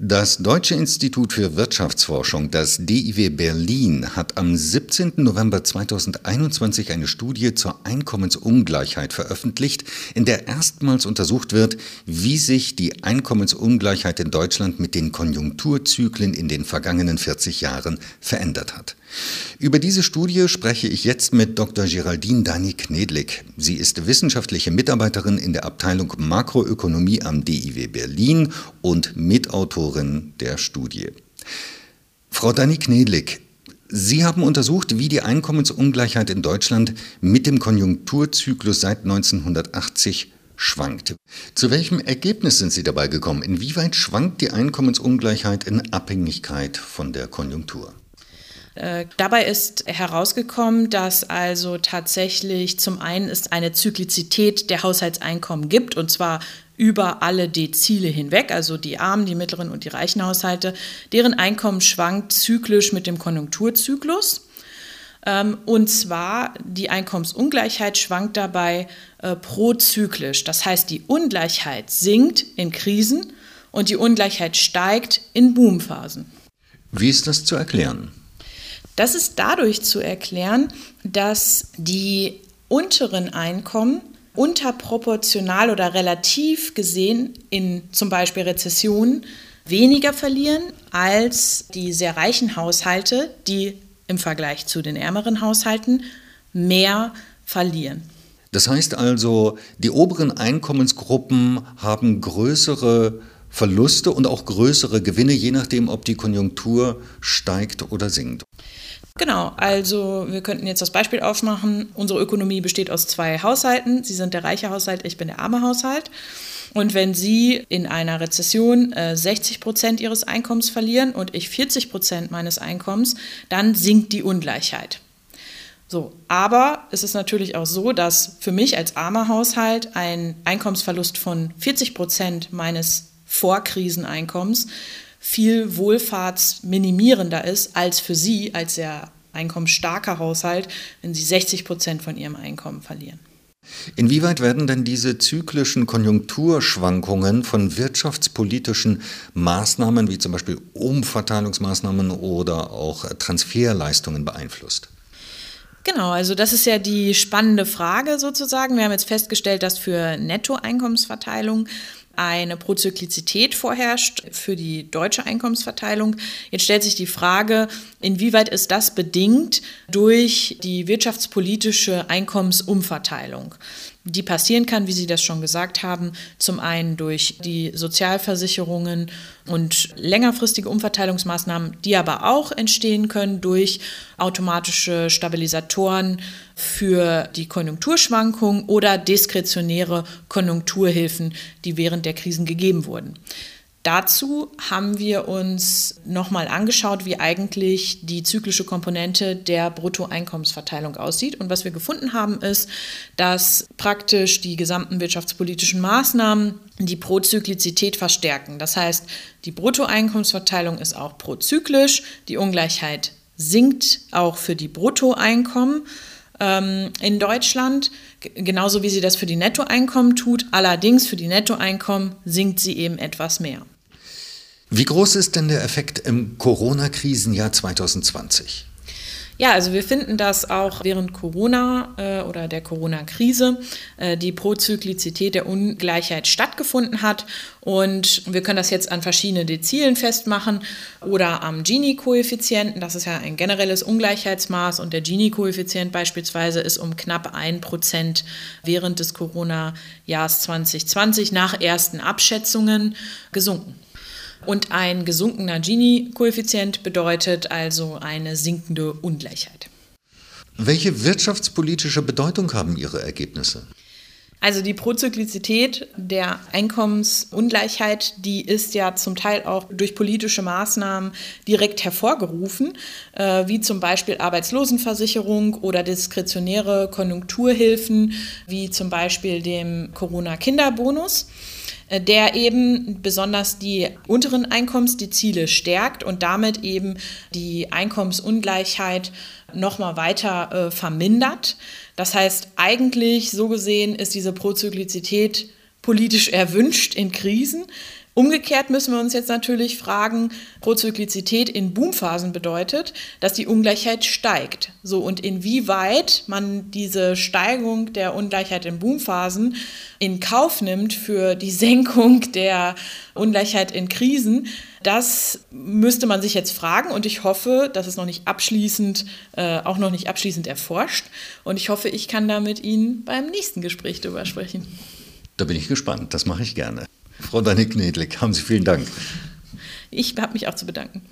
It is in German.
Das Deutsche Institut für Wirtschaftsforschung, das DIW Berlin, hat am 17. November 2021 eine Studie zur Einkommensungleichheit veröffentlicht, in der erstmals untersucht wird, wie sich die Einkommensungleichheit in Deutschland mit den Konjunkturzyklen in den vergangenen 40 Jahren verändert hat. Über diese Studie spreche ich jetzt mit Dr. Geraldine Dani Knedlik. Sie ist wissenschaftliche Mitarbeiterin in der Abteilung Makroökonomie am DIW Berlin und Mitautorin der Studie. Frau Dani Knedlik, Sie haben untersucht, wie die Einkommensungleichheit in Deutschland mit dem Konjunkturzyklus seit 1980 schwankt. Zu welchem Ergebnis sind Sie dabei gekommen? Inwieweit schwankt die Einkommensungleichheit in Abhängigkeit von der Konjunktur? Äh, dabei ist herausgekommen, dass also tatsächlich zum einen es eine Zyklizität der Haushaltseinkommen gibt, und zwar über alle Dezile hinweg, also die armen, die mittleren und die reichen Haushalte, deren Einkommen schwankt zyklisch mit dem Konjunkturzyklus. Ähm, und zwar die Einkommensungleichheit schwankt dabei äh, prozyklisch. Das heißt, die Ungleichheit sinkt in Krisen und die Ungleichheit steigt in Boomphasen. Wie ist das zu erklären? Das ist dadurch zu erklären, dass die unteren Einkommen unterproportional oder relativ gesehen in zum Beispiel Rezessionen weniger verlieren als die sehr reichen Haushalte, die im Vergleich zu den ärmeren Haushalten mehr verlieren. Das heißt also, die oberen Einkommensgruppen haben größere Verluste und auch größere Gewinne, je nachdem, ob die Konjunktur steigt oder sinkt. Genau, also wir könnten jetzt das Beispiel aufmachen. Unsere Ökonomie besteht aus zwei Haushalten. Sie sind der reiche Haushalt, ich bin der arme Haushalt. Und wenn Sie in einer Rezession äh, 60 Prozent Ihres Einkommens verlieren und ich 40 Prozent meines Einkommens, dann sinkt die Ungleichheit. So, aber es ist natürlich auch so, dass für mich als armer Haushalt ein Einkommensverlust von 40 Prozent meines Vorkriseneinkommens viel wohlfahrtsminimierender ist als für Sie als sehr einkommensstarker Haushalt, wenn Sie 60 Prozent von Ihrem Einkommen verlieren. Inwieweit werden denn diese zyklischen Konjunkturschwankungen von wirtschaftspolitischen Maßnahmen wie zum Beispiel Umverteilungsmaßnahmen oder auch Transferleistungen beeinflusst? Genau, also das ist ja die spannende Frage sozusagen. Wir haben jetzt festgestellt, dass für Nettoeinkommensverteilung eine Prozyklizität vorherrscht für die deutsche Einkommensverteilung. Jetzt stellt sich die Frage, inwieweit ist das bedingt durch die wirtschaftspolitische Einkommensumverteilung? Die passieren kann, wie Sie das schon gesagt haben, zum einen durch die Sozialversicherungen und längerfristige Umverteilungsmaßnahmen, die aber auch entstehen können durch automatische Stabilisatoren für die Konjunkturschwankungen oder diskretionäre Konjunkturhilfen, die während der Krisen gegeben wurden. Dazu haben wir uns nochmal angeschaut, wie eigentlich die zyklische Komponente der Bruttoeinkommensverteilung aussieht. Und was wir gefunden haben, ist, dass praktisch die gesamten wirtschaftspolitischen Maßnahmen die Prozyklizität verstärken. Das heißt, die Bruttoeinkommensverteilung ist auch prozyklisch, die Ungleichheit sinkt auch für die Bruttoeinkommen ähm, in Deutschland, genauso wie sie das für die Nettoeinkommen tut. Allerdings für die Nettoeinkommen sinkt sie eben etwas mehr. Wie groß ist denn der Effekt im Corona-Krisenjahr 2020? Ja, also wir finden, dass auch während Corona äh, oder der Corona-Krise äh, die Prozyklizität der Ungleichheit stattgefunden hat. Und wir können das jetzt an verschiedene Dezilen festmachen oder am Gini-Koeffizienten. Das ist ja ein generelles Ungleichheitsmaß und der Gini-Koeffizient beispielsweise ist um knapp ein Prozent während des Corona-Jahres 2020 nach ersten Abschätzungen gesunken. Und ein gesunkener Gini-Koeffizient bedeutet also eine sinkende Ungleichheit. Welche wirtschaftspolitische Bedeutung haben Ihre Ergebnisse? Also die Prozyklizität der Einkommensungleichheit, die ist ja zum Teil auch durch politische Maßnahmen direkt hervorgerufen, äh, wie zum Beispiel Arbeitslosenversicherung oder diskretionäre Konjunkturhilfen, wie zum Beispiel dem Corona-Kinderbonus. Äh, der eben besonders die unteren Einkommensdezile stärkt und damit eben die Einkommensungleichheit nochmal weiter äh, vermindert. Das heißt, eigentlich so gesehen ist diese Prozyklizität politisch erwünscht in Krisen Umgekehrt müssen wir uns jetzt natürlich fragen, Prozyklizität in Boomphasen bedeutet, dass die Ungleichheit steigt. So und inwieweit man diese Steigung der Ungleichheit in Boomphasen in Kauf nimmt für die Senkung der Ungleichheit in Krisen, das müsste man sich jetzt fragen und ich hoffe, das ist noch nicht abschließend, äh, auch noch nicht abschließend erforscht und ich hoffe, ich kann da mit Ihnen beim nächsten Gespräch drüber sprechen. Da bin ich gespannt, das mache ich gerne. Frau Danik Knedlik, haben Sie vielen Dank. Ich habe mich auch zu bedanken.